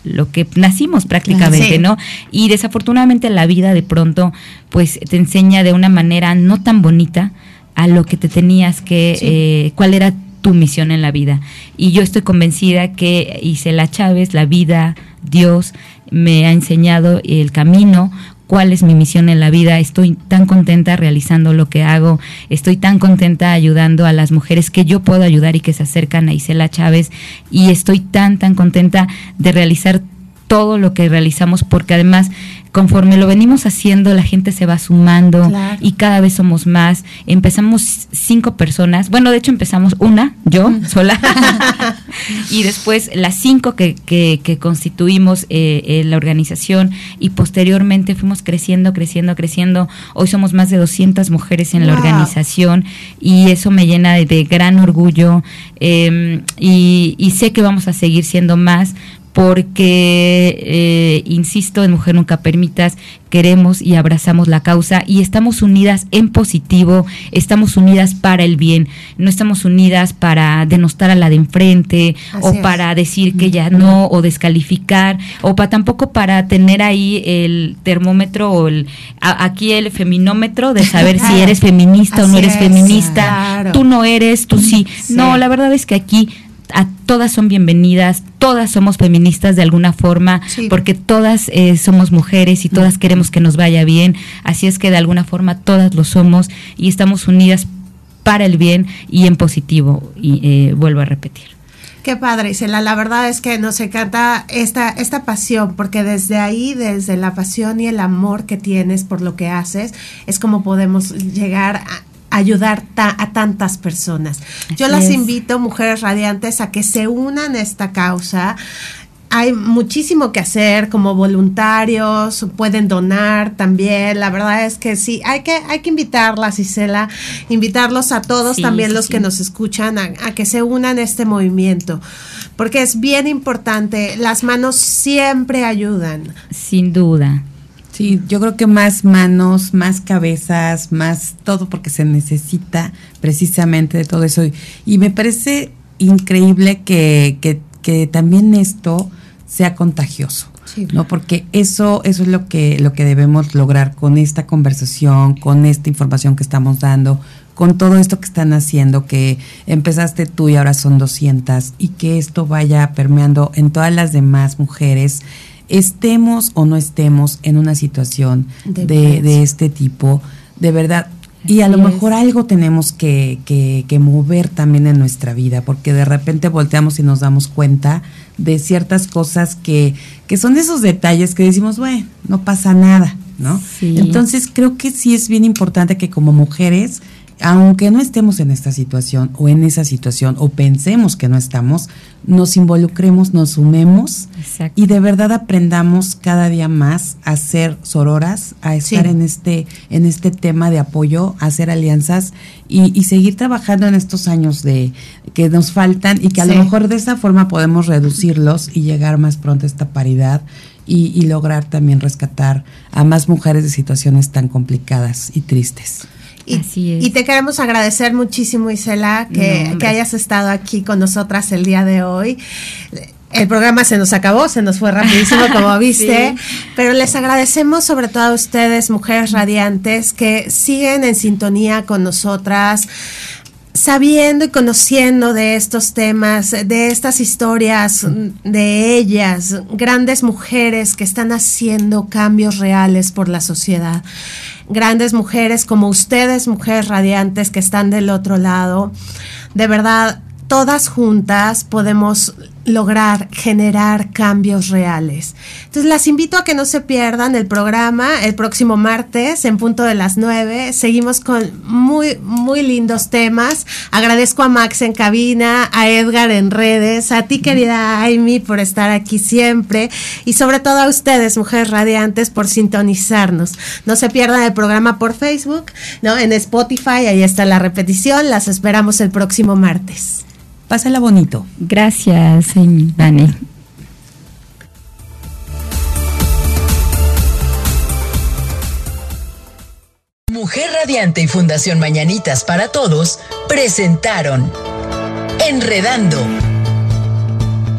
lo que nacimos prácticamente, ¿no? Y desafortunadamente la vida de pronto pues te enseña de una manera no tan bonita a lo que te tenías que, eh, cuál era tu misión en la vida. Y yo estoy convencida que Isela Chávez, la vida, Dios, me ha enseñado el camino, cuál es mi misión en la vida. Estoy tan contenta realizando lo que hago. Estoy tan contenta ayudando a las mujeres que yo puedo ayudar y que se acercan a Isela Chávez. Y estoy tan, tan contenta de realizar todo lo que realizamos porque además conforme lo venimos haciendo, la gente se va sumando y cada vez somos más. Empezamos cinco personas, bueno, de hecho empezamos una, yo sola, y después las cinco que, que, constituimos eh, la organización y posteriormente fuimos creciendo, creciendo, creciendo. Hoy somos más de 200 mujeres en la organización y eso me llena de, gran orgullo em, y, y sé que vamos a seguir siendo más porque, eh, insisto, en Mujer Nunca Permitas, queremos y abrazamos la causa y estamos unidas en positivo, estamos unidas para el bien, no estamos unidas para denostar a la de enfrente o para decir que ya no o descalificar o para tampoco para tener ahí el termómetro o el aquí el feminómetro de saber si eres feminista o no eres feminista, tú no eres, tú sí. No, la verdad es que aquí a todas son bienvenidas, todas somos feministas de alguna forma, porque todas eh, somos mujeres y todas queremos que nos vaya bien, así es que de alguna forma todas lo somos y estamos unidas para el bien y en positivo, y eh, vuelvo a repetir. Qué padre, Isela. La verdad es que nos encanta esta, esta pasión, porque desde ahí, desde la pasión y el amor que tienes por lo que haces, es como podemos llegar ayudar a tantas personas. Yo las invito, mujeres radiantes, a que se unan a esta causa. Hay muchísimo que hacer como voluntarios, pueden donar también. La verdad es que sí, hay que, hay que invitarlas, Isela, invitarlos a todos, también los que nos escuchan, a, a que se unan a este movimiento, porque es bien importante. Las manos siempre ayudan. Sin duda. Sí, yo creo que más manos, más cabezas, más todo porque se necesita precisamente de todo eso. Y me parece increíble que, que, que también esto sea contagioso. ¿no? Porque eso, eso es lo que, lo que debemos lograr con esta conversación, con esta información que estamos dando, con todo esto que están haciendo, que empezaste tú y ahora son 200, y que esto vaya permeando en todas las demás mujeres estemos o no estemos en una situación de, este tipo, de verdad. Y a lo mejor algo tenemos que, que, mover también en nuestra vida, porque de repente volteamos y nos damos cuenta de ciertas cosas que, que son esos detalles que decimos, bueno, no pasa nada, ¿no? Entonces creo que sí es bien importante que como mujeres aunque no estemos en esta situación o en esa situación o pensemos que no estamos, nos involucremos, nos sumemos y de verdad aprendamos cada día más a ser sororas, a estar en este en este tema de apoyo, a hacer alianzas y, seguir trabajando en estos años de que nos faltan y que a lo mejor de esa forma podemos reducirlos y llegar más pronto a esta paridad y, y lograr también rescatar a más mujeres de situaciones tan complicadas y tristes. Y, te queremos agradecer muchísimo, Isela, que, hayas estado aquí con nosotras el día de hoy. El programa se nos acabó, se nos fue rapidísimo, como viste, pero les agradecemos sobre todo a ustedes, mujeres radiantes, que siguen en sintonía con nosotras sabiendo y conociendo de estos temas, de estas historias, de ellas, grandes mujeres que están haciendo cambios reales por la sociedad grandes mujeres como ustedes, mujeres radiantes que están del otro lado. De verdad, todas juntas podemos lograr generar cambios reales. Entonces las invito a que no se pierdan el programa el próximo martes en punto de las 9. Seguimos con muy, muy lindos temas. Agradezco a Max en cabina, a Edgar en redes, a ti querida Amy por estar aquí siempre y sobre todo a ustedes, mujeres radiantes, por sintonizarnos. No se pierdan el programa por Facebook, ¿no? En Spotify, ahí está la repetición. Las esperamos el próximo martes. Pásala bonito. Gracias, Dani. Mujer Radiante y Fundación Mañanitas para Todos presentaron Enredando.